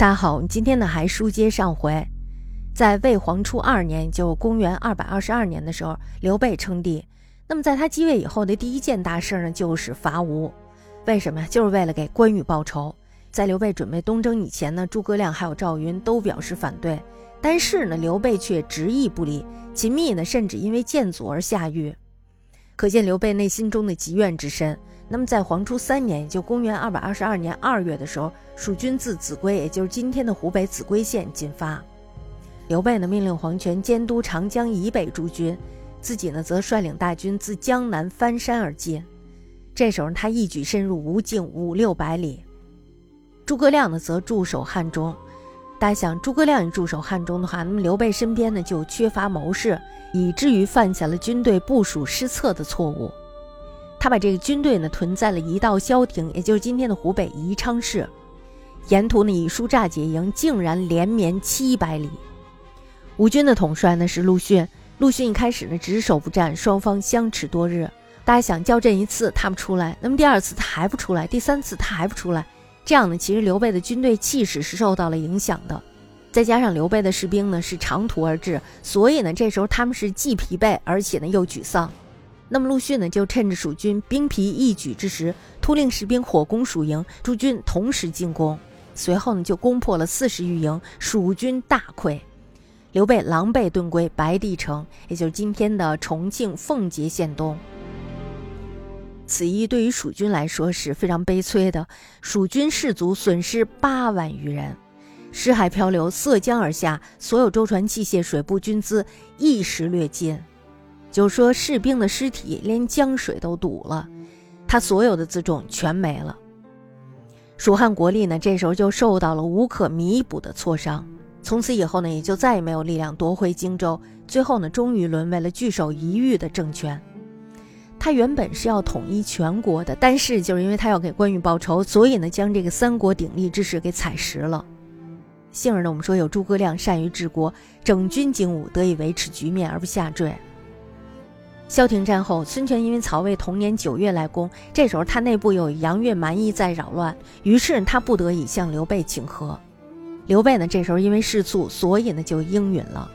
大家好，我们今天呢还书接上回，在魏皇初二年，就公元二百二十二年的时候，刘备称帝。那么在他继位以后的第一件大事呢，就是伐吴。为什么呀？就是为了给关羽报仇。在刘备准备东征以前呢，诸葛亮还有赵云都表示反对，但是呢，刘备却执意不离。秦密呢，甚至因为建祖而下狱，可见刘备内心中的积怨之深。那么在黄初三年，也就公元二百二十二年二月的时候，蜀军自秭归，也就是今天的湖北秭归县进发。刘备呢，命令黄权监督长江以北诸军，自己呢则率领大军自江南翻山而进。这时候他一举深入吴境五六百里。诸葛亮呢则驻守汉中。大家想，诸葛亮一驻守汉中的话，那么刘备身边呢就缺乏谋士，以至于犯下了军队部署失策的错误。他把这个军队呢屯在了一道萧亭，也就是今天的湖北宜昌市。沿途呢以疏诈解营，竟然连绵七百里。吴军的统帅呢是陆逊，陆逊一开始呢只守不战，双方相持多日。大家想交阵一次他不出来，那么第二次他还不出来，第三次他还不出来，这样呢其实刘备的军队气势是受到了影响的。再加上刘备的士兵呢是长途而至，所以呢这时候他们是既疲惫而且呢又沮丧。那么陆逊呢，就趁着蜀军兵疲易举之时，突令士兵火攻蜀营，诸军同时进攻。随后呢，就攻破了四十余营，蜀军大溃，刘备狼狈遁归白帝城，也就是今天的重庆奉节县东。此役对于蜀军来说是非常悲催的，蜀军士卒损失八万余人，尸骸漂流，涉江而下，所有舟船器械、水部军资一时掠尽。就说士兵的尸体连江水都堵了，他所有的辎重全没了。蜀汉国力呢，这时候就受到了无可弥补的挫伤，从此以后呢，也就再也没有力量夺回荆州。最后呢，终于沦为了据守一隅的政权。他原本是要统一全国的，但是就是因为他要给关羽报仇，所以呢，将这个三国鼎立之势给踩实了。幸而呢，我们说有诸葛亮善于治国，整军精武，得以维持局面而不下坠。萧亭战后，孙权因为曹魏同年九月来攻，这时候他内部有杨越蛮夷在扰乱，于是他不得已向刘备请和。刘备呢，这时候因为事促，所以呢就应允了。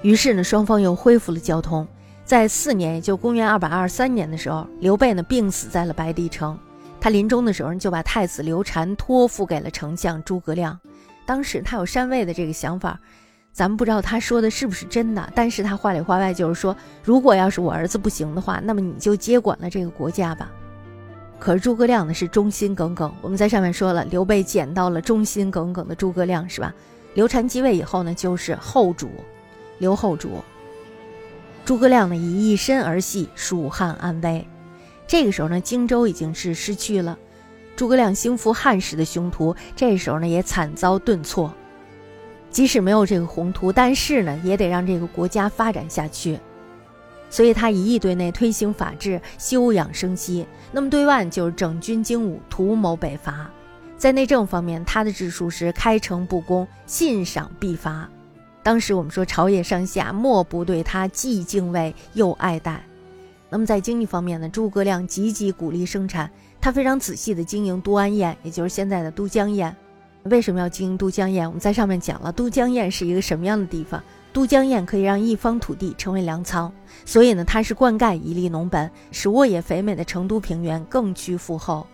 于是呢，双方又恢复了交通。在四年，也就公元二百二十三年的时候，刘备呢病死在了白帝城。他临终的时候就把太子刘禅托付给了丞相诸葛亮。当时他有禅位的这个想法。咱们不知道他说的是不是真的，但是他话里话外就是说，如果要是我儿子不行的话，那么你就接管了这个国家吧。可是诸葛亮呢是忠心耿耿，我们在上面说了，刘备捡到了忠心耿耿的诸葛亮，是吧？刘禅继位以后呢，就是后主，刘后主。诸葛亮呢以一身而系，蜀汉安危。这个时候呢，荆州已经是失去了，诸葛亮兴复汉室的雄图，这时候呢也惨遭顿挫。即使没有这个宏图，但是呢，也得让这个国家发展下去。所以他一意对内推行法治，休养生息；那么对外就是整军精武，图谋北伐。在内政方面，他的治术是开诚布公，信赏必罚。当时我们说朝野上下莫不对他既敬畏又爱戴。那么在经济方面呢，诸葛亮积极鼓励生产，他非常仔细地经营都安堰，也就是现在的都江堰。为什么要经营都江堰？我们在上面讲了，都江堰是一个什么样的地方？都江堰可以让一方土地成为粮仓，所以呢，它是灌溉一粒农本，使沃野肥美的成都平原更趋富厚。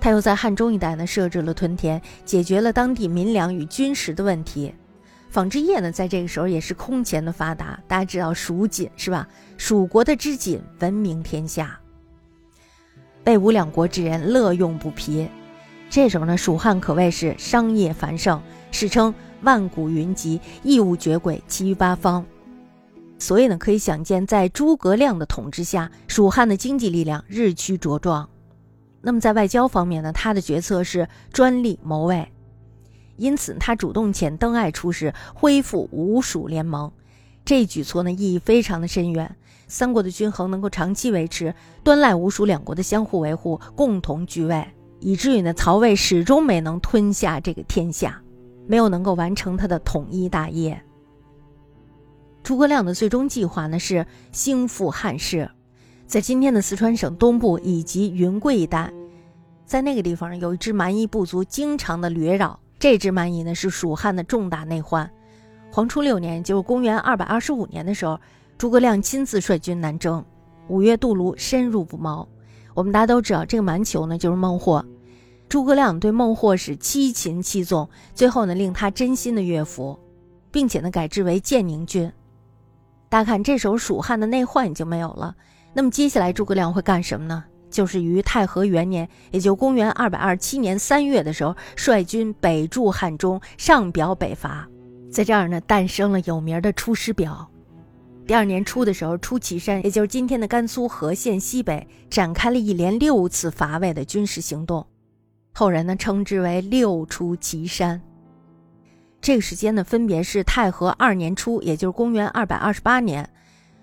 他又在汉中一带呢设置了屯田，解决了当地民粮与军食的问题。纺织业呢，在这个时候也是空前的发达。大家知道蜀锦是吧？蜀国的织锦闻名天下，魏吴两国之人乐用不疲。这时候呢，蜀汉可谓是商业繁盛，史称万古云集，义务绝轨，其余八方。所以呢，可以想见，在诸葛亮的统治下，蜀汉的经济力量日趋茁壮。那么在外交方面呢，他的决策是专利谋位，因此他主动遣邓艾出使，恢复吴蜀联盟。这一举措呢，意义非常的深远。三国的均衡能够长期维持，端赖吴蜀两国的相互维护，共同居位。以至于呢，曹魏始终没能吞下这个天下，没有能够完成他的统一大业。诸葛亮的最终计划呢是兴复汉室，在今天的四川省东部以及云贵一带，在那个地方有一支蛮夷部族经常的掠扰，这支蛮夷呢是蜀汉的重大内患。黄初六年，就是公元二百二十五年的时候，诸葛亮亲自率军南征，五月渡泸，深入不毛。我们大家都知道，这个蛮酋呢就是孟获。诸葛亮对孟获是七擒七纵，最后呢令他真心的悦服，并且呢改制为建宁郡。大家看，这时候蜀汉的内患已经没有了。那么接下来诸葛亮会干什么呢？就是于太和元年，也就公元二百二十七年三月的时候，率军北驻汉中，上表北伐，在这儿呢诞生了有名的《出师表》。第二年初的时候，出祁山，也就是今天的甘肃和县西北，展开了一连六次伐魏的军事行动，后人呢称之为“六出祁山”。这个时间呢，分别是太和二年初，也就是公元二百二十八年。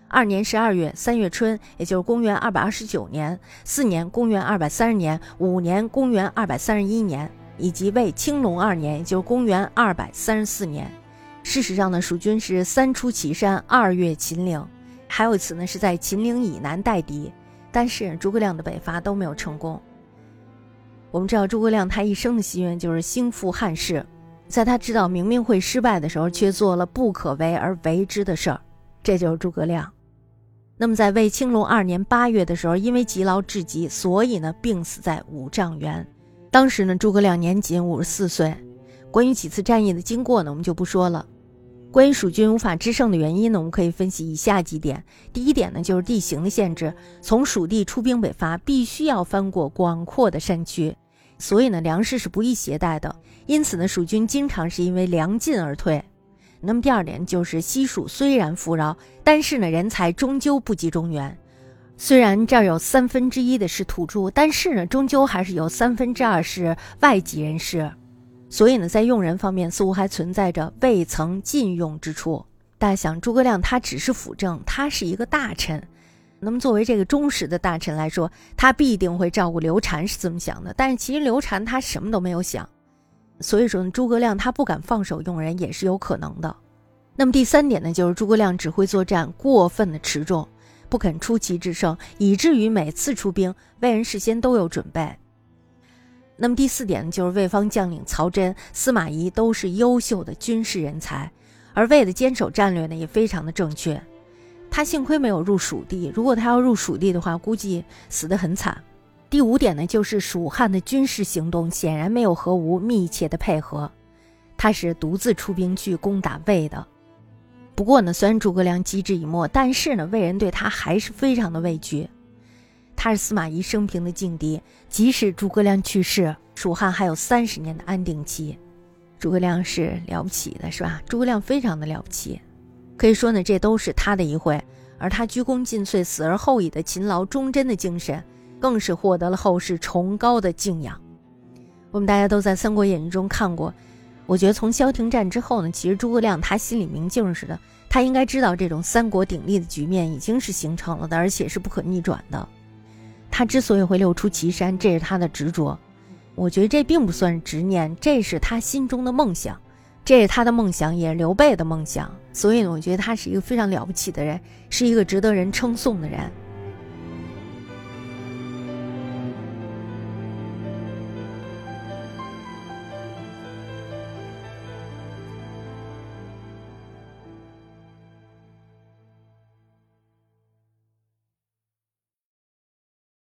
二年十二月、三月春，也就是公元二百二十九年；四年，公元二百三十年；五年，公元二百三十一年，以及为青龙二年，也就是公元二百三十四年。事实上呢，蜀军是三出祁山，二越秦岭，还有一次呢是在秦岭以南待敌，但是诸葛亮的北伐都没有成功。我们知道诸葛亮他一生的心愿就是兴复汉室，在他知道明明会失败的时候，却做了不可为而为之的事儿，这就是诸葛亮。那么，在魏青龙二年八月的时候，因为积劳至极，所以呢，病死在五丈原。当时呢，诸葛亮年仅五十四岁。关于几次战役的经过呢，我们就不说了。关于蜀军无法制胜的原因呢，我们可以分析以下几点。第一点呢，就是地形的限制。从蜀地出兵北伐，必须要翻过广阔的山区，所以呢，粮食是不易携带的。因此呢，蜀军经常是因为粮尽而退。那么第二点就是西蜀虽然富饶，但是呢人才终究不及中原。虽然这儿有三分之一的是土著，但是呢终究还是有三分之二是外籍人士。所以呢在用人方面似乎还存在着未曾禁用之处。大家想，诸葛亮他只是辅政，他是一个大臣。那么作为这个忠实的大臣来说，他必定会照顾刘禅，是这么想的。但是其实刘禅他什么都没有想。所以说呢，诸葛亮他不敢放手用人也是有可能的。那么第三点呢，就是诸葛亮指挥作战过分的持重，不肯出奇制胜，以至于每次出兵，魏人事先都有准备。那么第四点呢，就是魏方将领曹真、司马懿都是优秀的军事人才，而魏的坚守战略呢也非常的正确。他幸亏没有入蜀地，如果他要入蜀地的话，估计死得很惨。第五点呢，就是蜀汉的军事行动显然没有和吴密切的配合，他是独自出兵去攻打魏的。不过呢，虽然诸葛亮机智已没，但是呢，魏人对他还是非常的畏惧。他是司马懿生平的劲敌，即使诸葛亮去世，蜀汉还有三十年的安定期。诸葛亮是了不起的，是吧？诸葛亮非常的了不起，可以说呢，这都是他的一会，而他鞠躬尽瘁、死而后已的勤劳忠贞的精神。更是获得了后世崇高的敬仰。我们大家都在《三国演义》中看过，我觉得从萧亭战之后呢，其实诸葛亮他心里明镜似的，他应该知道这种三国鼎立的局面已经是形成了的，而且是不可逆转的。他之所以会六出祁山，这是他的执着。我觉得这并不算是执念，这是他心中的梦想，这是他的梦想，也是刘备的梦想。所以呢，我觉得他是一个非常了不起的人，是一个值得人称颂的人。